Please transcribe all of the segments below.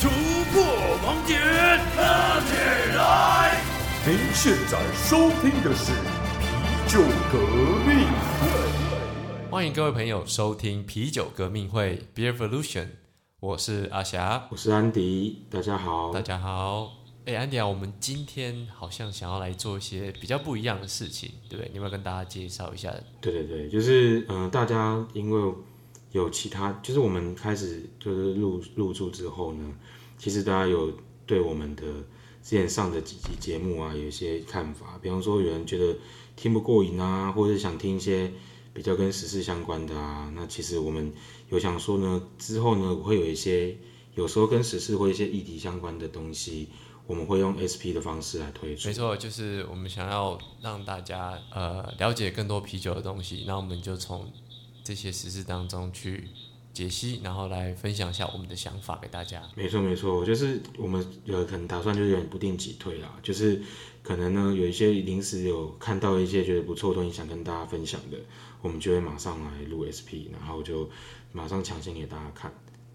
突破盲点，拉起来！您现在收听的是啤酒革命会。欢迎各位朋友收听啤酒革命会 Beer Evolution，我是阿霞，我是安迪，大家好。大家好。哎，安迪啊，我们今天好像想要来做一些比较不一样的事情，对不对？你要不要跟大家介绍一下？对对对，就是嗯、呃大家因为有其他，就是我们开始就是入入驻之后呢，其实大家有对我们的之前上的几集节目啊有一些看法，比方说有人觉得听不过瘾啊，或者想听一些比较跟时事相关的啊，那其实我们有想说呢，之后呢会有一些有时候跟时事或一些议题相关的东西，我们会用 SP 的方式来推出没。错，就是我们想要让大家呃了解更多啤酒的东西，那我们就从这些实事当中去解析，然后来分享一下我们的想法给大家。没错没错，就是我们有可能打算就是有点不定期推啦，就是可能呢有一些临时有看到一些觉得不错的东西想跟大家分享的，我们就会马上来录 SP，然后就马上抢先给大家看。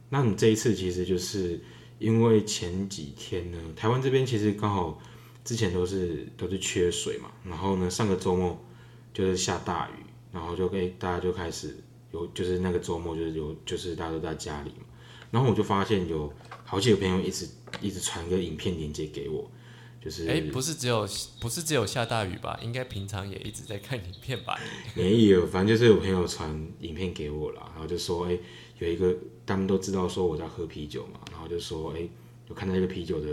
那你这一次其实就是因为前几天呢，台湾这边其实刚好之前都是都是缺水嘛，然后呢上个周末就是下大雨，然后就给大家就开始有就是那个周末就是有就是大家都在家里嘛。然后我就发现有好几个朋友一直一直传个影片链接给我，就是哎，不是只有不是只有下大雨吧？应该平常也一直在看影片吧？没有，反正就是有朋友传影片给我啦，然后就说哎、有一个他们都知道说我在喝啤酒嘛，然后就说哎、有看到一个啤酒的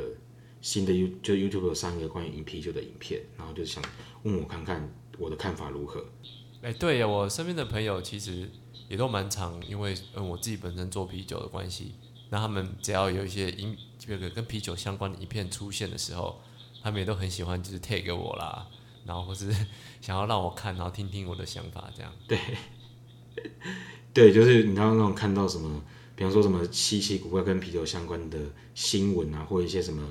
新的 You 就 YouTube 有上一个关于饮啤酒的影片，然后就想问我看看我的看法如何。哎，对呀，我身边的朋友其实也都蛮常，因为嗯我自己本身做啤酒的关系，那他们只要有一些影这个跟啤酒相关的影片出现的时候，他们也都很喜欢，就是 tag 给我啦，然后或是 想要让我看，然后听听我的想法，这样。对，对就是你刚刚那种看到什么，比方说什么稀奇古怪跟啤酒相关的新闻啊，或一些什么，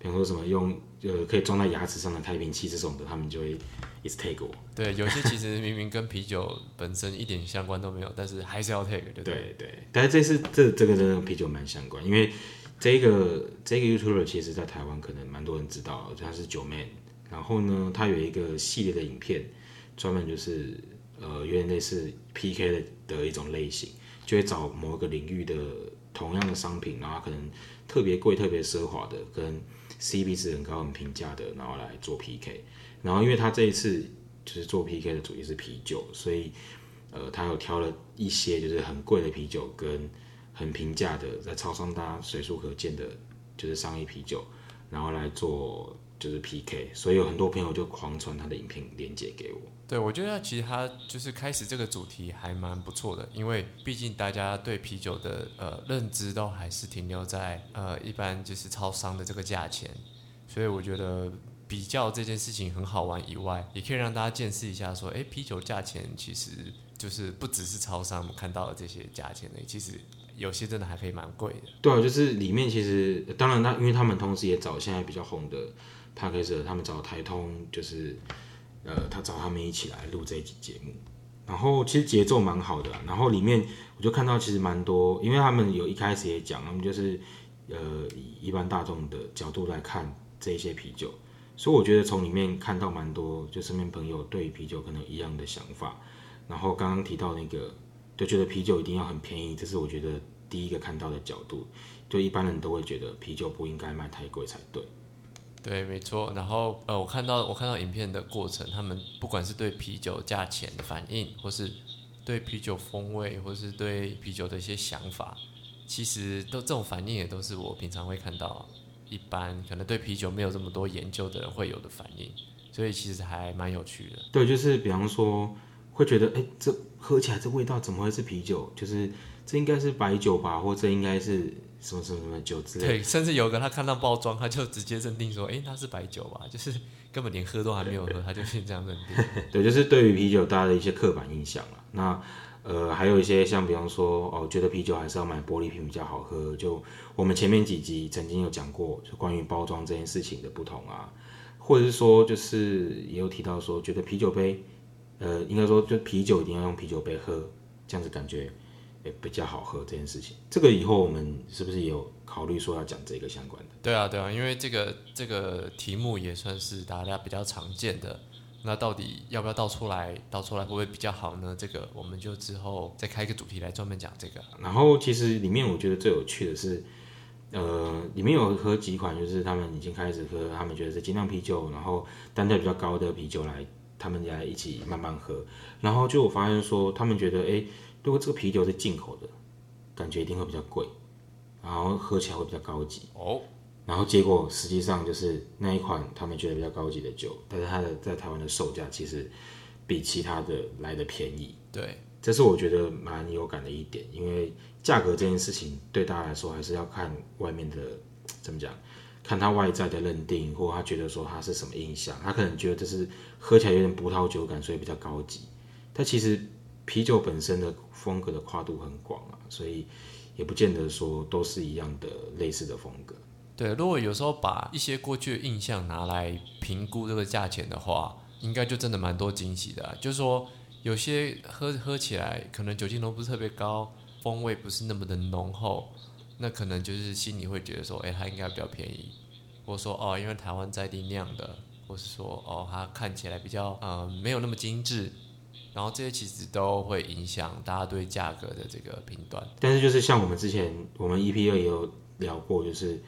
比方说什么用呃可以装在牙齿上的开瓶器这种的，他们就会一直 take 我。对，有些其实明明跟啤酒本身一点相关都没有，但是还是要 tag，对不对？对对，但是这次这这个真的跟啤酒蛮相关，因为这个这个 YouTuber 其实在台湾可能蛮多人知道的，他是九 man，然后呢，他有一个系列的影片，专门就是呃有点类似 PK 的的一种类型，就会找某个领域的同样的商品，然后可能特别贵、特别奢华的，跟 C B 值很高、很平价的，然后来做 PK。然后因为他这一次就是做 PK 的主题是啤酒，所以呃，他有挑了一些就是很贵的啤酒跟很平价的，在超商大家随处可见的，就是商业啤酒，然后来做就是 PK，所以有很多朋友就狂传他的影片链接给我。对，我觉得其实他就是开始这个主题还蛮不错的，因为毕竟大家对啤酒的呃认知都还是停留在呃一般就是超商的这个价钱，所以我觉得比较这件事情很好玩以外，也可以让大家见识一下说，哎，啤酒价钱其实就是不只是超商我们看到的这些价钱的，其实有些真的还可以蛮贵的。对啊，就是里面其实当然他因为他们同时也找现在比较红的 p a c k a g e 他们找台通就是呃他找他们一起来录这一集节目，然后其实节奏蛮好的，然后里面我就看到其实蛮多，因为他们有一开始也讲，他们就是呃以一般大众的角度来看这一些啤酒，所以我觉得从里面看到蛮多就身边朋友对啤酒可能一样的想法，然后刚刚提到那个就觉得啤酒一定要很便宜，这是我觉得第一个看到的角度，就一般人都会觉得啤酒不应该卖太贵才对。对，没错。然后呃，我看到我看到影片的过程，他们不管是对啤酒价钱的反应，或是对啤酒风味，或是对啤酒的一些想法，其实都这种反应也都是我平常会看到一般可能对啤酒没有这么多研究的人会有的反应，所以其实还蛮有趣的。对，就是比方说会觉得，哎，这喝起来这味道怎么会是啤酒？就是这应该是白酒吧，或这应该是什么什么什么酒之类的。对，甚至有个他看到包装，他就直接认定说，哎，那是白酒吧，就是根本连喝都还没有喝，他就先这样认定。对，就是对于啤酒大家的一些刻板印象了。那呃，还有一些像比方说，哦，觉得啤酒还是要买玻璃瓶比较好喝。就我们前面几集曾经有讲过，就关于包装这件事情的不同啊，或者是说，就是也有提到说，觉得啤酒杯，呃，应该说就啤酒一定要用啤酒杯喝，这样子感觉也比较好喝这件事情。这个以后我们是不是也有考虑说要讲这个相关的？对啊，对啊，因为这个这个题目也算是大家比较常见的。那到底要不要倒出来？倒出来会不会比较好呢？这个我们就之后再开一个主题来专门讲这个。然后其实里面我觉得最有趣的是，呃，里面有喝几款，就是他们已经开始喝，他们觉得是精酿啤酒，然后单价比较高的啤酒来，他们来一起慢慢喝。然后就我发现说，他们觉得，哎，如果这个啤酒是进口的，感觉一定会比较贵，然后喝起来会比较高级。哦，然后结果实际上就是那一款他们觉得比较高级的酒，但是它的在台湾的售价其实比其他的来的便宜。对，这是我觉得蛮有感的一点，因为价格这件事情对大家来说还是要看外面的怎么讲，看他外在的认定，或他觉得说他是什么印象，他可能觉得这是喝起来有点葡萄酒感，所以比较高级。但其实啤酒本身的风格的跨度很广啊，所以也不见得说都是一样的类似的风格。对，如果有时候把一些过去的印象拿来评估这个价钱的话，应该就真的蛮多惊喜的。就是说，有些喝喝起来可能酒精浓度不是特别高，风味不是那么的浓厚，那可能就是心里会觉得说，哎，它应该比较便宜，或者说哦，因为台湾在地酿的，或是说哦，它看起来比较呃没有那么精致，然后这些其实都会影响大家对价格的这个评断。但是就是像我们之前我们 EP 二也有聊过，就是。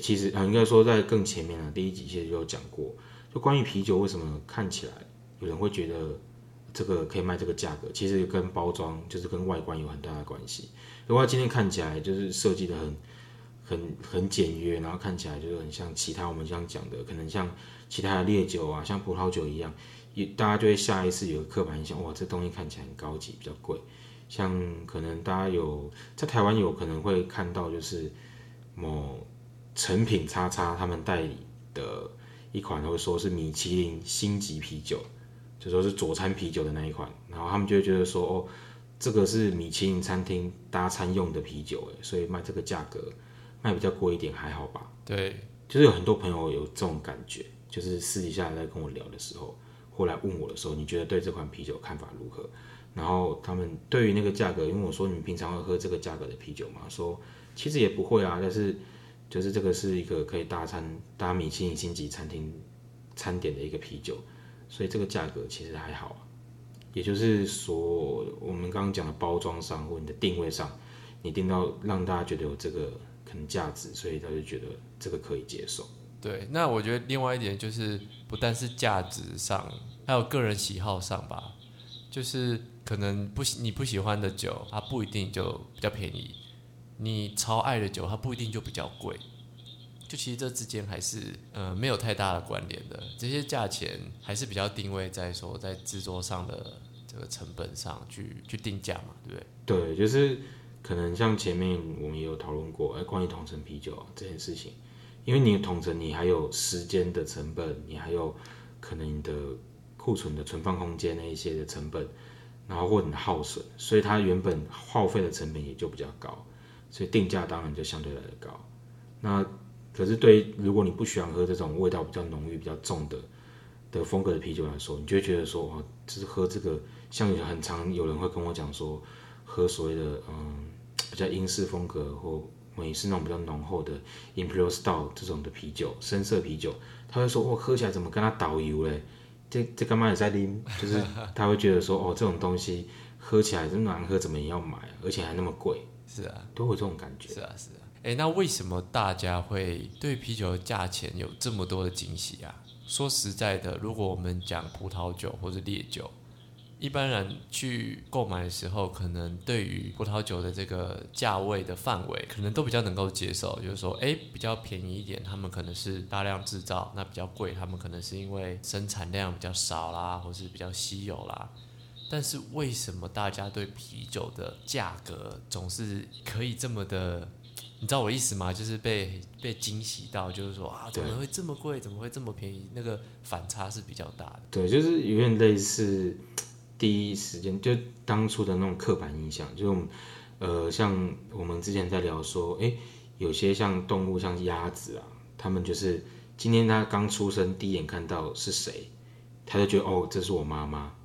其实啊，应该说在更前面啊，第一集其实就有讲过，就关于啤酒为什么看起来有人会觉得这个可以卖这个价格，其实跟包装就是跟外观有很大的关系。如果今天看起来就是设计的很很很简约，然后看起来就是很像其他我们这样讲的，可能像其他的烈酒啊，像葡萄酒一样，也大家就会下意识有个刻板印象，哇，这东西看起来很高级，比较贵。像可能大家有在台湾有可能会看到就是某。成品叉叉他们代理的一款，会说是米其林星级啤酒，就说是佐餐啤酒的那一款，然后他们就会觉得说，哦，这个是米其林餐厅搭餐用的啤酒，哎，所以卖这个价格卖比较贵一点，还好吧？对，就是有很多朋友有这种感觉，就是私底下在跟我聊的时候，或来问我的时候，你觉得对这款啤酒看法如何？然后他们对于那个价格，因为我说你们平常会喝这个价格的啤酒吗？说其实也不会啊，但是。就是这个是一个可以搭餐搭米其林星级餐厅餐点的一个啤酒，所以这个价格其实还好。也就是说，我们刚刚讲的包装上或你的定位上，你定到让大家觉得有这个可能价值，所以他就觉得这个可以接受。对，那我觉得另外一点就是，不但是价值上，还有个人喜好上吧。就是可能不喜你不喜欢的酒，它不一定就比较便宜。你超爱的酒，它不一定就比较贵，就其实这之间还是呃没有太大的关联的。这些价钱还是比较定位在说在制作上的这个成本上去去定价嘛，对不对？对，就是可能像前面我们也有讨论过，哎，关于同城啤酒这件事情，因为你同城你还有时间的成本，你还有可能你的库存的存放空间那一些的成本，然后或者你耗损，所以它原本耗费的成本也就比较高。所以定价当然就相对来的高，那可是对如果你不喜欢喝这种味道比较浓郁、比较重的的风格的啤酒来说，你就会觉得说，哦，就是喝这个，像有很常有人会跟我讲说，喝所谓的嗯比较英式风格或美式那种比较浓厚的 Imperial Style 这种的啤酒，深色啤酒，他会说，哦，喝起来怎么跟他导游嘞？这这干嘛也在拎？就是他会觉得说，哦，这种东西喝起来这么难喝，怎么也要买，而且还那么贵。是啊，都有这种感觉。是啊，是啊。哎，那为什么大家会对啤酒的价钱有这么多的惊喜啊？说实在的，如果我们讲葡萄酒或者烈酒，一般人去购买的时候，可能对于葡萄酒的这个价位的范围，可能都比较能够接受。就是说，哎，比较便宜一点，他们可能是大量制造；那比较贵，他们可能是因为生产量比较少啦，或是比较稀有啦。但是为什么大家对啤酒的价格总是可以这么的？你知道我意思吗？就是被被惊喜到，就是说啊，怎么会这么贵？怎么会这么便宜？那个反差是比较大的。对，就是有点类似第一时间就当初的那种刻板印象，就是呃，像我们之前在聊说，哎，有些像动物，像鸭子啊，他们就是今天他刚出生，第一眼看到是谁，他就觉得哦，这是我妈妈。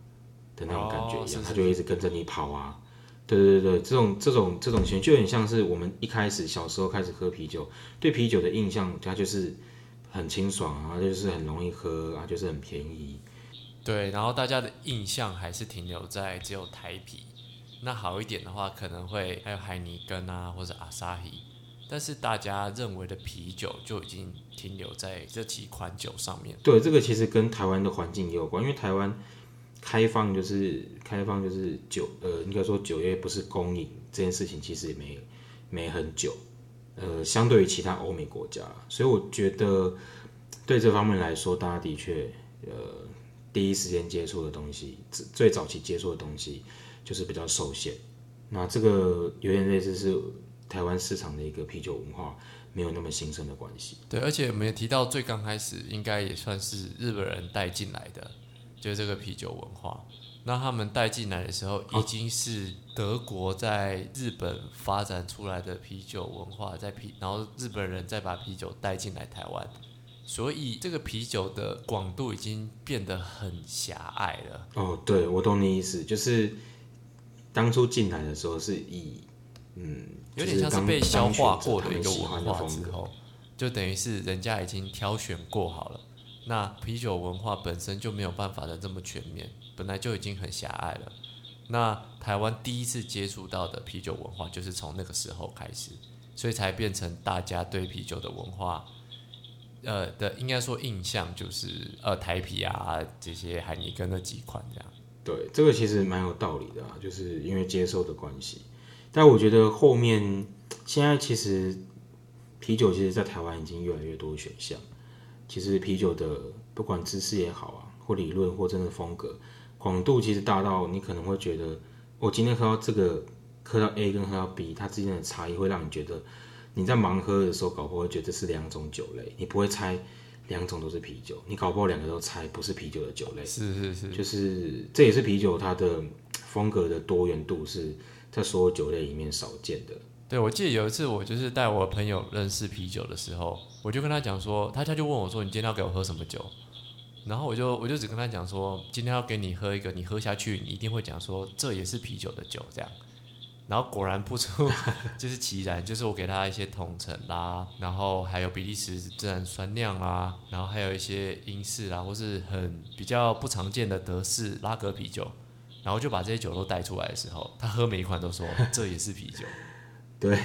的那种感觉一样，他就一直跟着你跑啊，对对对，这种这种这种情就很像是我们一开始小时候开始喝啤酒，对啤酒的印象，它就是很清爽啊，就是很容易喝啊，就是很便宜。对，然后大家的印象还是停留在只有台啤。那好一点的话，可能会还有海尼根啊，或者阿萨希。但是大家认为的啤酒就已经停留在这几款酒上面。对，这个其实跟台湾的环境也有关，因为台湾开放就是开放就是酒，呃，应该说酒业不是公营这件事情，其实也没没很久。呃，相对于其他欧美国家，所以我觉得对这方面来说，大家的确呃第一时间接触的东西，最早期接触的东西就是比较受限。那这个有点类似是。台湾市场的一个啤酒文化没有那么兴盛的关系。对，而且我们也提到最刚开始应该也算是日本人带进来的，就是这个啤酒文化。那他们带进来的时候，已经是德国在日本发展出来的啤酒文化，在啤，然后日本人再把啤酒带进来台湾，所以这个啤酒的广度已经变得很狭隘了。哦，对，我懂你意思，就是当初进来的时候是以。嗯，有点像是被消化过的一个文化之后，就等于是人家已经挑选过好了。那啤酒文化本身就没有办法的这么全面，本来就已经很狭隘了。那台湾第一次接触到的啤酒文化，就是从那个时候开始，所以才变成大家对啤酒的文化，呃的应该说印象就是呃台啤啊这些海尼根那几款这样。对，这个其实蛮有道理的啊，就是因为接受的关系。但我觉得后面现在其实啤酒其实，在台湾已经越来越多选项。其实啤酒的不管知识也好啊，或理论或真的风格广度，其实大到你可能会觉得，我今天喝到这个，喝到 A 跟喝到 B，它之间的差异会让你觉得你在盲喝的时候，搞不好会觉得这是两种酒类，你不会猜两种都是啤酒，你搞不好两个都猜不是啤酒的酒类。是是是，就是这也是啤酒它的风格的多元度是。在所有酒类里面少见的。对，我记得有一次我就是带我朋友认识啤酒的时候，我就跟他讲说，他他就问我说：“你今天要给我喝什么酒？”然后我就我就只跟他讲说：“今天要给你喝一个，你喝下去，你一定会讲说这也是啤酒的酒。”这样，然后果然不出 就是其然，就是我给他一些统称啦，然后还有比利时自然酸酿啦，然后还有一些英式啦，或是很比较不常见的德式拉格啤酒。然后就把这些酒都带出来的时候，他喝每一款都说这也是啤酒。对，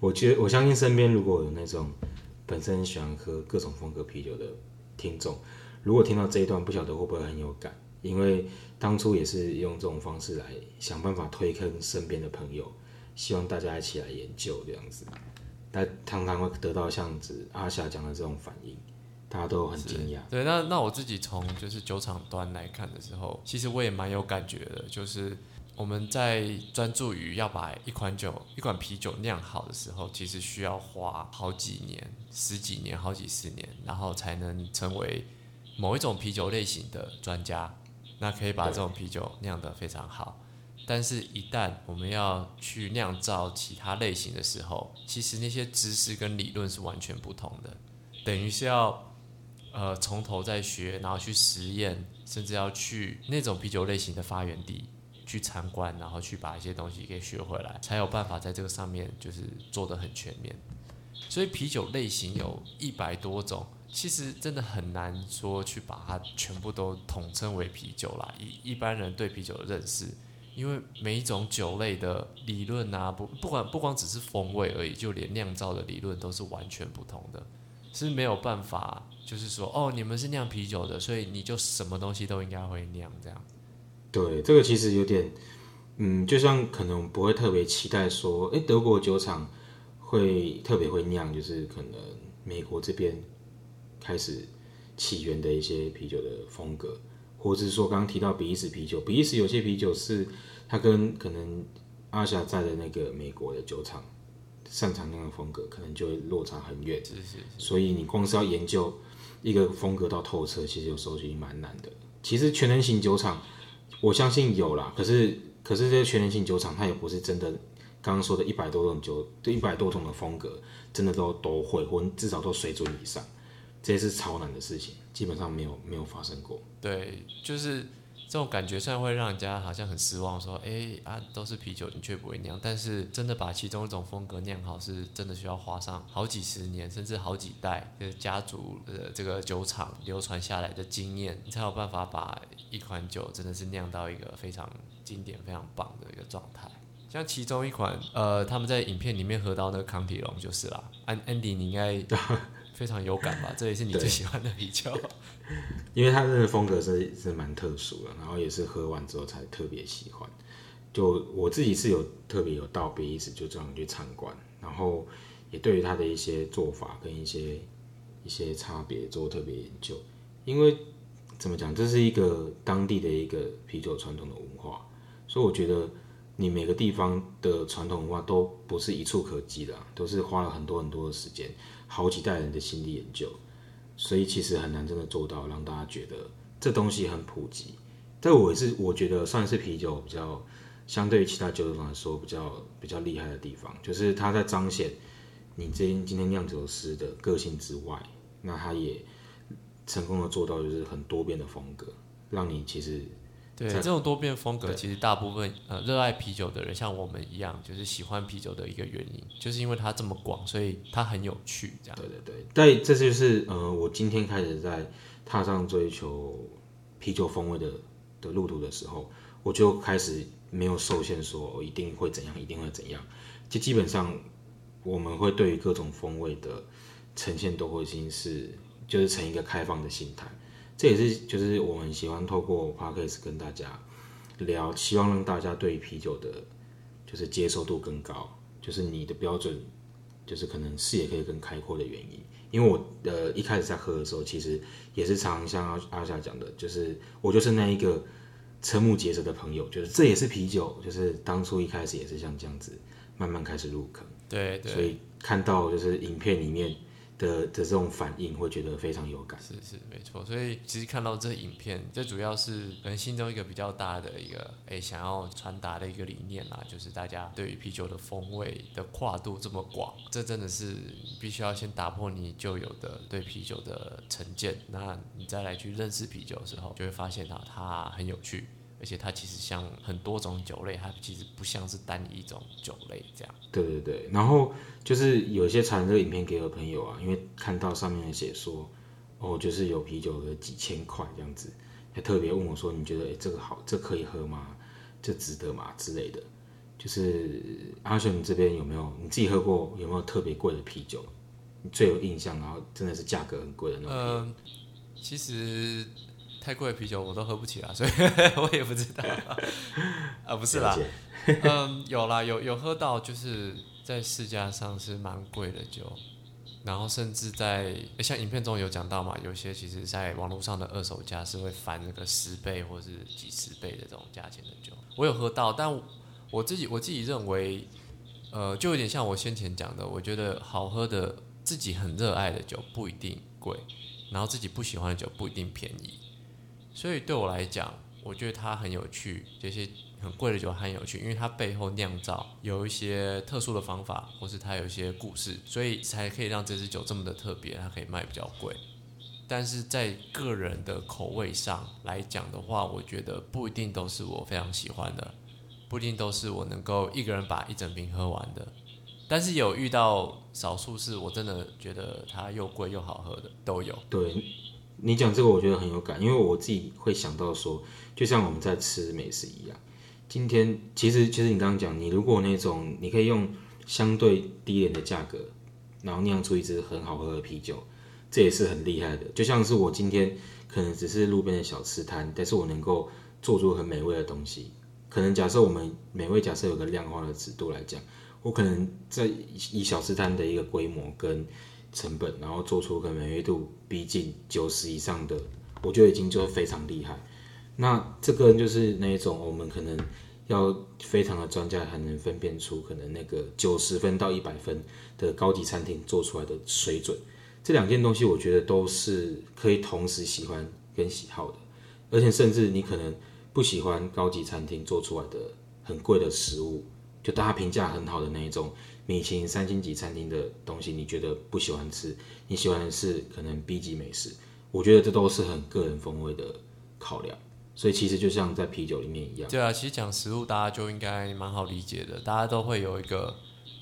我觉得我相信身边如果有那种本身喜欢喝各种风格啤酒的听众，如果听到这一段，不晓得会不会很有感，因为当初也是用这种方式来想办法推坑身边的朋友，希望大家一起来研究这样子，但常常会得到像子阿霞讲的这种反应。大家都很惊讶。对，那那我自己从就是酒厂端来看的时候，其实我也蛮有感觉的。就是我们在专注于要把一款酒、一款啤酒酿好的时候，其实需要花好几年、十几年、好几十年，然后才能成为某一种啤酒类型的专家。那可以把这种啤酒酿得非常好。但是，一旦我们要去酿造其他类型的时候，其实那些知识跟理论是完全不同的，等于是要。呃，从头再学，然后去实验，甚至要去那种啤酒类型的发源地去参观，然后去把一些东西给学回来，才有办法在这个上面就是做的很全面。所以啤酒类型有一百多种，其实真的很难说去把它全部都统称为啤酒啦。一一般人对啤酒的认识，因为每一种酒类的理论啊，不不管不光只是风味而已，就连酿造的理论都是完全不同的，是没有办法。就是说，哦，你们是酿啤酒的，所以你就什么东西都应该会酿这样。对，这个其实有点，嗯，就像可能不会特别期待说，哎，德国酒厂会特别会酿，就是可能美国这边开始起源的一些啤酒的风格，或者是说刚刚提到比利时啤酒，比利时有些啤酒是它跟可能阿霞在的那个美国的酒厂擅长那样的风格，可能就会落差很远。是是。所以你光是要研究。一个风格到透彻，其实有时候就蛮难的。其实全能型酒厂，我相信有啦。可是，可是这些全能性酒厂，它也不是真的。刚刚说的一百多种酒，这一百多种的风格，真的都都会，或至少都水准以上。这些是超难的事情，基本上没有没有发生过。对，就是这种感觉虽然会让人家好像很失望，说，哎啊，都是啤酒，你却不会酿，但是真的把其中一种风格酿好，是真的需要花上好几十年，甚至好几代，就是家族的这个酒厂流传下来的经验，你才有办法把一款酒真的是酿到一个非常经典、非常棒的一个状态。像其中一款，呃，他们在影片里面喝到那个康体龙就是啦，安 Andy 你应该 非常有感吧？这也是你最喜欢的啤酒。因为它这个风格是是蛮特殊的，然后也是喝完之后才特别喜欢。就我自己是有特别有道别意思，就这样去参观，然后也对于它的一些做法跟一些一些差别做特别研究。因为怎么讲，这是一个当地的一个啤酒传统的文化，所以我觉得你每个地方的传统文化都不是一触可及的，都是花了很多很多的时间，好几代人的心力研究。所以其实很难真的做到让大家觉得这东西很普及。这我也是我觉得算是啤酒比较相对于其他酒种来说比较比较厉害的地方，就是它在彰显你今今天酿酒师的个性之外，那它也成功的做到就是很多变的风格，让你其实。对这种多变风格，其实大部分呃热爱啤酒的人，像我们一样，就是喜欢啤酒的一个原因，就是因为它这么广，所以它很有趣。这样对对对，但这就是呃我今天开始在踏上追求啤酒风味的的路途的时候，我就开始没有受限，说我一定会怎样，一定会怎样。就基本上我们会对于各种风味的呈现都会已经是就是成一个开放的心态。这也是就是我们喜欢透过 podcast 跟大家聊，希望让大家对啤酒的，就是接受度更高，就是你的标准，就是可能视野可以更开阔的原因。因为我呃一开始在喝的时候，其实也是常像阿阿夏讲的，就是我就是那一个瞠目结舌的朋友，就是这也是啤酒，就是当初一开始也是像这样子慢慢开始入坑。对对。所以看到就是影片里面。的的这种反应会觉得非常有感，是是没错，所以其实看到这影片，这主要是人心中一个比较大的一个诶想要传达的一个理念啦，就是大家对于啤酒的风味的跨度这么广，这真的是必须要先打破你旧有的对啤酒的成见，那你再来去认识啤酒的时候，就会发现到它很有趣。而且它其实像很多种酒类，它其实不像是单一种酒类这样。对对对，然后就是有一些传这个影片给我朋友啊，因为看到上面写说，哦，就是有啤酒的几千块这样子，还特别问我说，你觉得哎这个好，这可以喝吗？这值得吗？之类的。就是阿雄，你这边有没有你自己喝过有没有特别贵的啤酒？你最有印象，然后真的是价格很贵的那种。嗯，其实。太贵的啤酒我都喝不起啦，所以我也不知道啊，不是啦，嗯，有啦，有有喝到，就是在市价上是蛮贵的酒，然后甚至在像影片中有讲到嘛，有些其实在网络上的二手价是会翻那个十倍或是几十倍的这种价钱的酒，我有喝到，但我自己我自己认为，呃，就有点像我先前讲的，我觉得好喝的自己很热爱的酒不一定贵，然后自己不喜欢的酒不一定便宜。所以对我来讲，我觉得它很有趣。这些很贵的酒很有趣，因为它背后酿造有一些特殊的方法，或是它有一些故事，所以才可以让这支酒这么的特别，它可以卖比较贵。但是在个人的口味上来讲的话，我觉得不一定都是我非常喜欢的，不一定都是我能够一个人把一整瓶喝完的。但是有遇到少数是我真的觉得它又贵又好喝的都有。对。你讲这个，我觉得很有感，因为我自己会想到说，就像我们在吃美食一样。今天其实，其实你刚刚讲，你如果那种你可以用相对低廉的价格，然后酿出一支很好喝的啤酒，这也是很厉害的。就像是我今天可能只是路边的小吃摊，但是我能够做出很美味的东西。可能假设我们美味假设有个量化的尺度来讲，我可能在以小吃摊的一个规模跟。成本，然后做出个美味度逼近九十以上的，我觉得已经就非常厉害。那这个就是那一种我们可能要非常的专家才能分辨出可能那个九十分到一百分的高级餐厅做出来的水准。这两件东西我觉得都是可以同时喜欢跟喜好的，而且甚至你可能不喜欢高级餐厅做出来的很贵的食物，就大家评价很好的那一种。米其林三星级餐厅的东西，你觉得不喜欢吃？你喜欢的是可能 B 级美食？我觉得这都是很个人风味的考量。所以其实就像在啤酒里面一样。对啊，其实讲食物，大家就应该蛮好理解的，大家都会有一个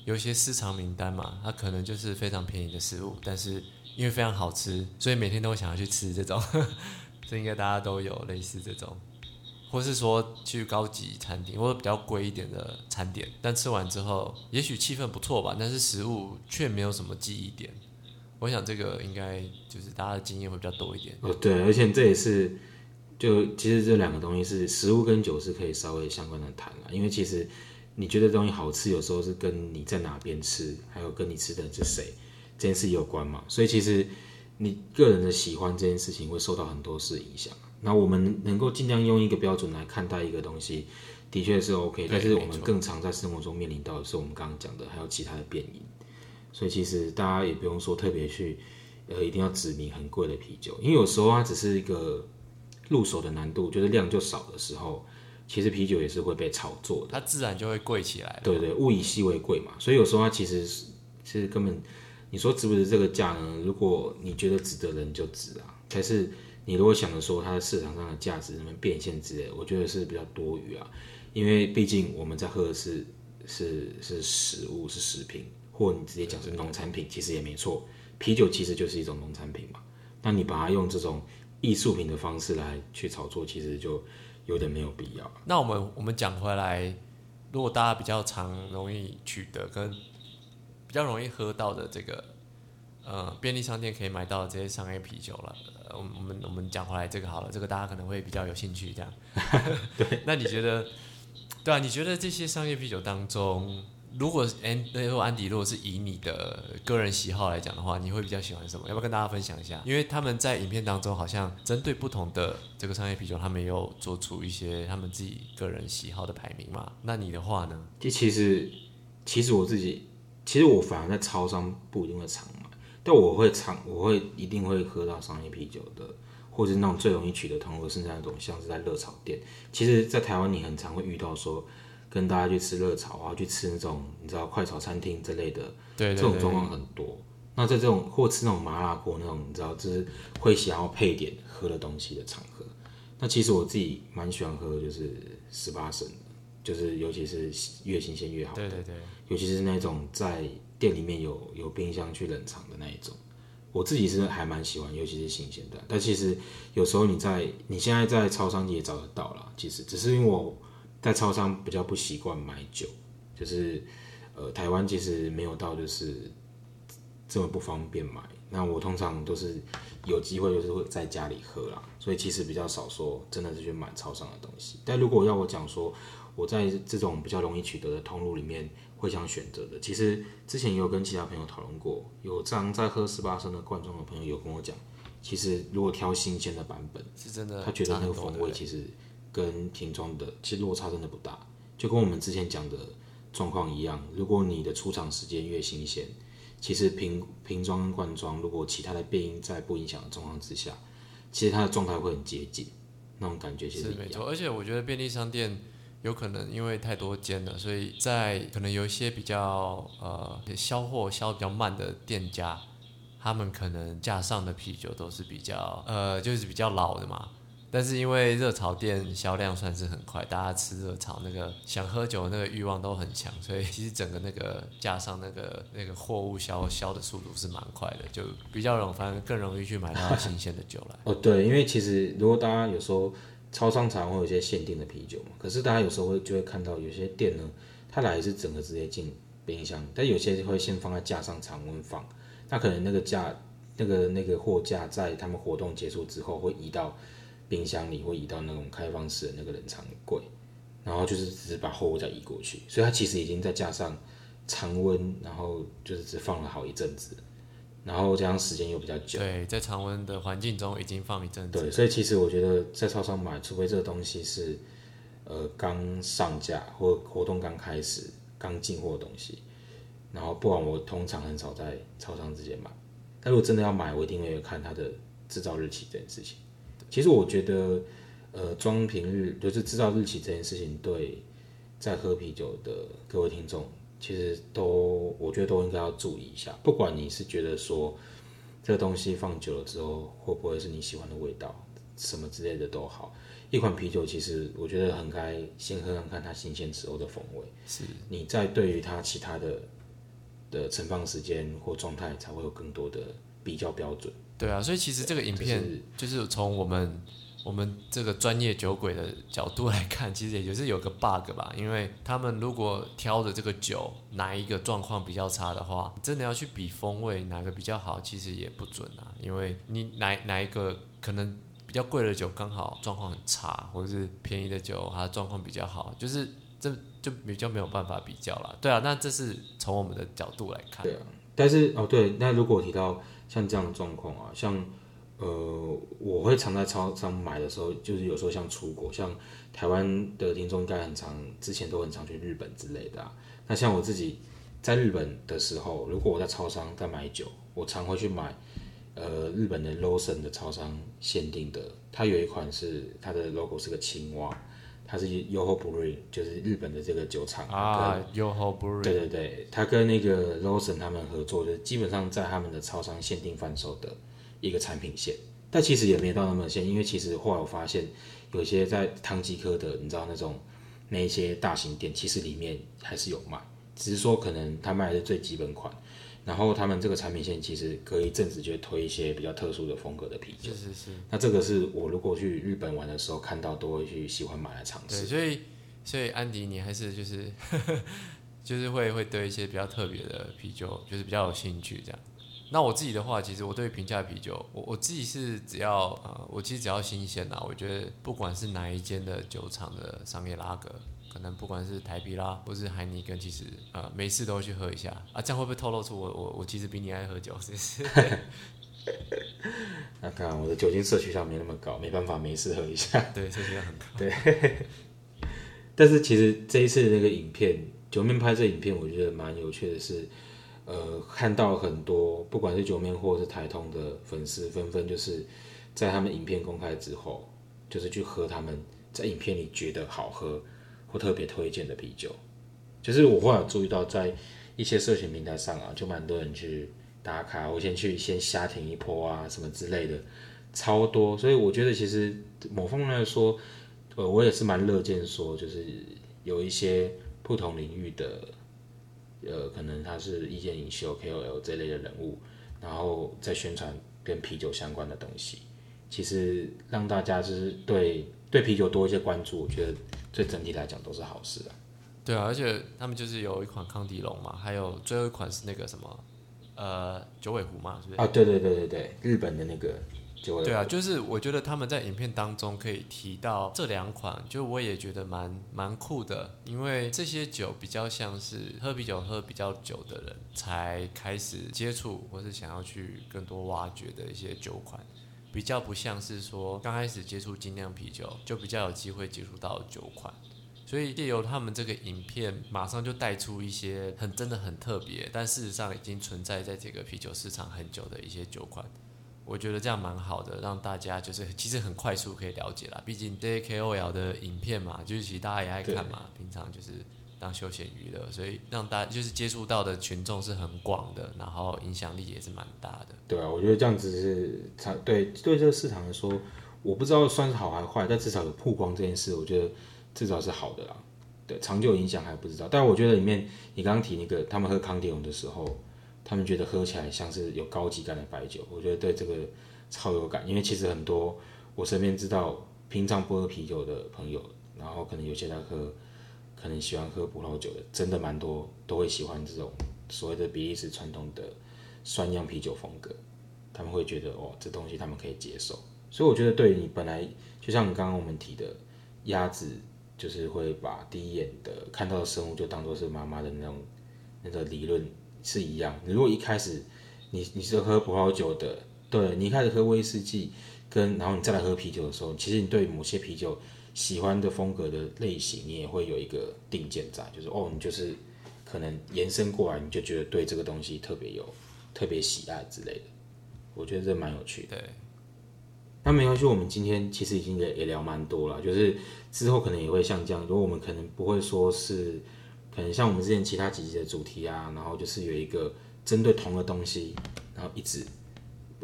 有一些私藏名单嘛，它可能就是非常便宜的食物，但是因为非常好吃，所以每天都会想要去吃这种，这应该大家都有类似这种，或是说去高级餐厅或者比较贵一点的餐点，但吃完之后也许气氛不错吧，但是食物却没有什么记忆点。我想这个应该就是大家的经验会比较多一点。哦，对，而且这也是。就其实这两个东西是食物跟酒是可以稍微相关的谈了，因为其实你觉得东西好吃，有时候是跟你在哪边吃，还有跟你吃的是谁这件事有关嘛。所以其实你个人的喜欢这件事情会受到很多事影响。那我们能够尽量用一个标准来看待一个东西，的确是 OK。但是我们更常在生活中面临到的是我们刚刚讲的，还有其他的变因。所以其实大家也不用说特别去呃一定要指明很贵的啤酒，因为有时候它只是一个。入手的难度就是量就少的时候，其实啤酒也是会被炒作的，它自然就会贵起来。对对，物以稀为贵嘛，所以有时候它其实是其实根本你说值不值这个价呢？如果你觉得值得，人就值啊。但是你如果想着说它的市场上的价值能不能变现之类，我觉得是比较多余啊。因为毕竟我们在喝的是是是食物是食品，或你直接讲是农产品，其实也没错。啤酒其实就是一种农产品嘛，那你把它用这种。艺术品的方式来去炒作，其实就有点没有必要。那我们我们讲回来，如果大家比较常容易取得跟比较容易喝到的这个呃便利商店可以买到这些商业啤酒了，我们我们我们讲回来这个好了，这个大家可能会比较有兴趣这样。对，那你觉得对啊？你觉得这些商业啤酒当中？如果安如果安迪如果是以你的个人喜好来讲的话，你会比较喜欢什么？要不要跟大家分享一下？因为他们在影片当中好像针对不同的这个商业啤酒，他们有做出一些他们自己个人喜好的排名嘛。那你的话呢？就其实其实我自己其实我反而在超商不一定会常买，但我会常我会一定会喝到商业啤酒的，或是那种最容易取得通路，甚至那种像是在热炒店。其实，在台湾你很常会遇到说。跟大家去吃热炒啊，去吃那种你知道快炒餐厅之类的，对，这种状况很多。那在这种或吃那种麻辣锅那种，你知道就是会想要配点喝的东西的场合。那其实我自己蛮喜欢喝，就是十八升的，就是尤其是越新鲜越好。对对对，尤其是那种在店里面有有冰箱去冷藏的那一种，我自己是还蛮喜欢，尤其是新鲜的。但其实有时候你在你现在在超商也找得到了，其实只是因为我。在超商比较不习惯买酒，就是呃台湾其实没有到就是这么不方便买。那我通常都是有机会就是会在家里喝啦，所以其实比较少说真的是去买超商的东西。但如果要我讲说我在这种比较容易取得的通路里面会想选择的，其实之前也有跟其他朋友讨论过，有这样在喝十八升的罐装的朋友有跟我讲，其实如果挑新鲜的版本，是真的，他觉得那个风味其实。跟瓶装的其实落差真的不大，就跟我们之前讲的状况一样。如果你的出厂时间越新鲜，其实瓶瓶装罐装，如果其他的变音在不影响的状况之下，其实它的状态会很接近，那种感觉其实没错。而且我觉得便利商店有可能因为太多间了，所以在可能有一些比较呃销货销比较慢的店家，他们可能架上的啤酒都是比较呃就是比较老的嘛。但是因为热炒店销量算是很快，大家吃热炒那个想喝酒那个欲望都很强，所以其实整个那个架上那个那个货物销销的速度是蛮快的，就比较容易反正更容易去买到新鲜的酒来。哦，对，因为其实如果大家有时候超商常会有一些限定的啤酒嘛，可是大家有时候会就会看到有些店呢，它来是整个直接进冰箱，但有些会先放在架上常温放，那可能那个架那个那个货架在他们活动结束之后会移到。冰箱里会移到那种开放式的那个冷藏柜，然后就是只是把货物再移过去，所以它其实已经在架上常温，然后就是只放了好一阵子，然后这样时间又比较久。对，在常温的环境中已经放一阵子。对，所以其实我觉得在超商买，除非这个东西是呃刚上架或活动刚开始、刚进货的东西，然后不然我通常很少在超商直接买。但如果真的要买，我一定会看它的制造日期这件事情。其实我觉得，呃，装瓶日就是制造日期这件事情，对在喝啤酒的各位听众，其实都我觉得都应该要注意一下。不管你是觉得说这个东西放久了之后会不会是你喜欢的味道，什么之类的都好，一款啤酒，其实我觉得很该先喝看看它新鲜时候的风味。是你在对于它其他的的盛放时间或状态，才会有更多的比较标准。对啊，所以其实这个影片就是从我们我们这个专业酒鬼的角度来看，其实也就是有个 bug 吧，因为他们如果挑的这个酒哪一个状况比较差的话，真的要去比风味哪个比较好，其实也不准啊，因为你哪哪一个可能比较贵的酒刚好状况很差，或者是便宜的酒它状况比较好，就是这就比较没有办法比较了。对啊，那这是从我们的角度来看。对啊，但是哦对，那如果提到像这样的状况啊，像呃，我会常在超商买的时候，就是有时候像出国，像台湾的听众应该很常，之前都很常去日本之类的啊。那像我自己在日本的时候，如果我在超商在买酒，我常会去买呃日本的 Lawson 的超商限定的，它有一款是它的 logo 是个青蛙，它是 Yoho Brewery，就是日本的这个酒厂啊，Yoho Brewery，对对对，它跟那个 Lawson 他们合作的，基本上在他们的超商限定贩售的一个产品线。但其实也没到那么线，因为其实后来我发现，有些在汤吉科的，你知道那种那一些大型店，其实里面还是有卖，只是说可能他卖的是最基本款。然后他们这个产品线其实隔一阵子就会推一些比较特殊的风格的啤酒。是是是。那这个是我如果去日本玩的时候看到，都会去喜欢买来尝试。对，所以所以安迪，你还是就是 就是会会对一些比较特别的啤酒，就是比较有兴趣这样。那我自己的话，其实我对平价啤酒，我我自己是只要呃，我其实只要新鲜呐，我觉得不管是哪一间的酒厂的商业拉格，可能不管是台啤啦，或是海尼根，其实呃没事都会去喝一下啊。这样会不会透露出我我我其实比你爱喝酒？是不是？那看我的酒精摄取量没那么高，没办法没事喝一下。对，摄取量很高。对。但是其实这一次那个影片，九面拍这影片，我觉得蛮有趣的是。呃，看到很多不管是九面或是台通的粉丝，纷纷就是在他们影片公开之后，就是去喝他们在影片里觉得好喝或特别推荐的啤酒。就是我后来注意到，在一些社群平台上啊，就蛮多人去打卡，我先去先瞎停一波啊，什么之类的，超多。所以我觉得其实某方面来说，呃，我也是蛮乐见说，就是有一些不同领域的。呃，可能他是意见领袖 KOL 这类的人物，然后在宣传跟啤酒相关的东西，其实让大家就是对对啤酒多一些关注，我觉得对整体来讲都是好事啊。对啊，而且他们就是有一款康迪龙嘛，还有最后一款是那个什么，呃，九尾狐嘛，是不是？啊，对对对对对，日本的那个九尾。对啊，就是我觉得他们在影片当中可以提到这两款，就我也觉得蛮蛮酷的，因为这些酒比较像是喝啤酒喝比较久的人才开始接触，或是想要去更多挖掘的一些酒款，比较不像是说刚开始接触精酿啤酒就比较有机会接触到酒款，所以借由他们这个影片，马上就带出一些很真的很特别，但事实上已经存在在这个啤酒市场很久的一些酒款。我觉得这样蛮好的，让大家就是其实很快速可以了解啦。毕竟这些 KOL 的影片嘛，就是其实大家也爱看嘛，平常就是当休闲娱乐，所以让大家就是接触到的群众是很广的，然后影响力也是蛮大的。对啊，我觉得这样子是才对对这个市场来说，我不知道算是好还是坏，但至少有曝光这件事，我觉得至少是好的啦。对，长久影响还不知道，但我觉得里面你刚刚提那个他们喝康迪龙的时候。他们觉得喝起来像是有高级感的白酒，我觉得对这个超有感，因为其实很多我身边知道平常不喝啤酒的朋友，然后可能有些在喝，可能喜欢喝葡萄酒的，真的蛮多都会喜欢这种所谓的比利时传统的酸酿啤酒风格，他们会觉得哦，这东西他们可以接受，所以我觉得对你本来就像刚刚我们提的鸭子，就是会把第一眼的看到的生物就当做是妈妈的那种那个理论。是一样，你如果一开始你你是喝葡萄酒的，对你一开始喝威士忌，跟然后你再来喝啤酒的时候，其实你对某些啤酒喜欢的风格的类型，你也会有一个定见在，就是哦，你就是可能延伸过来，你就觉得对这个东西特别有特别喜爱之类的。我觉得这蛮有趣的。对，那没关系，我们今天其实已经也也聊蛮多了，就是之后可能也会像这样，如果我们可能不会说是。可能像我们之前其他几集的主题啊，然后就是有一个针对同个东西，然后一直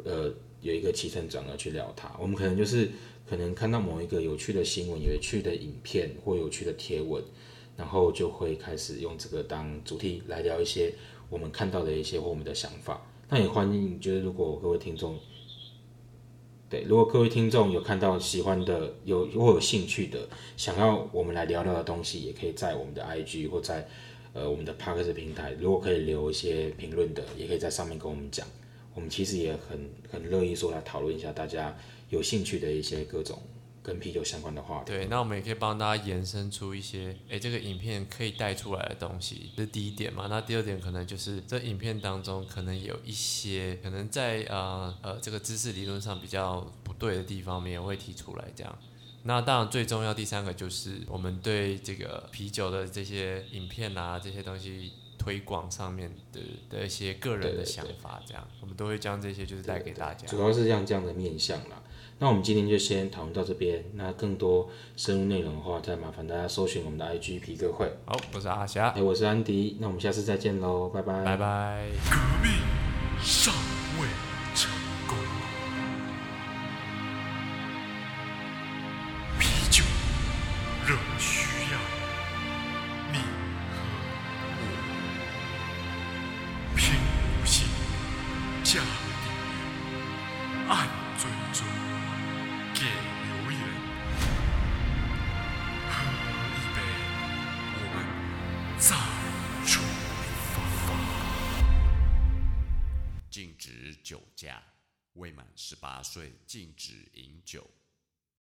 呃有一个起承转合去聊它。我们可能就是可能看到某一个有趣的新闻、有趣的影片或有趣的贴文，然后就会开始用这个当主题来聊一些我们看到的一些或我们的想法。那也欢迎，就是如果各位听众，对，如果各位听众有看到喜欢的、有或有兴趣的，想要我们来聊聊的东西，也可以在我们的 IG 或在呃我们的 p a r k e s 平台，如果可以留一些评论的，也可以在上面跟我们讲。我们其实也很很乐意说来讨论一下大家有兴趣的一些各种。跟啤酒相关的话题，对，那我们也可以帮大家延伸出一些，哎，这个影片可以带出来的东西，这是第一点嘛。那第二点可能就是这影片当中可能有一些可能在呃呃这个知识理论上比较不对的地方，我们也会提出来这样。那当然最重要第三个就是我们对这个啤酒的这些影片啊这些东西推广上面的的一些个人的想法，这样我们都会将这些就是带给大家。主要是像这样的面向啦。那我们今天就先讨论到这边。那更多深入内容的话，再麻烦大家搜寻我们的 IG 皮革会。好，我是阿霞，哎，我是安迪。那我们下次再见喽，拜拜，拜拜。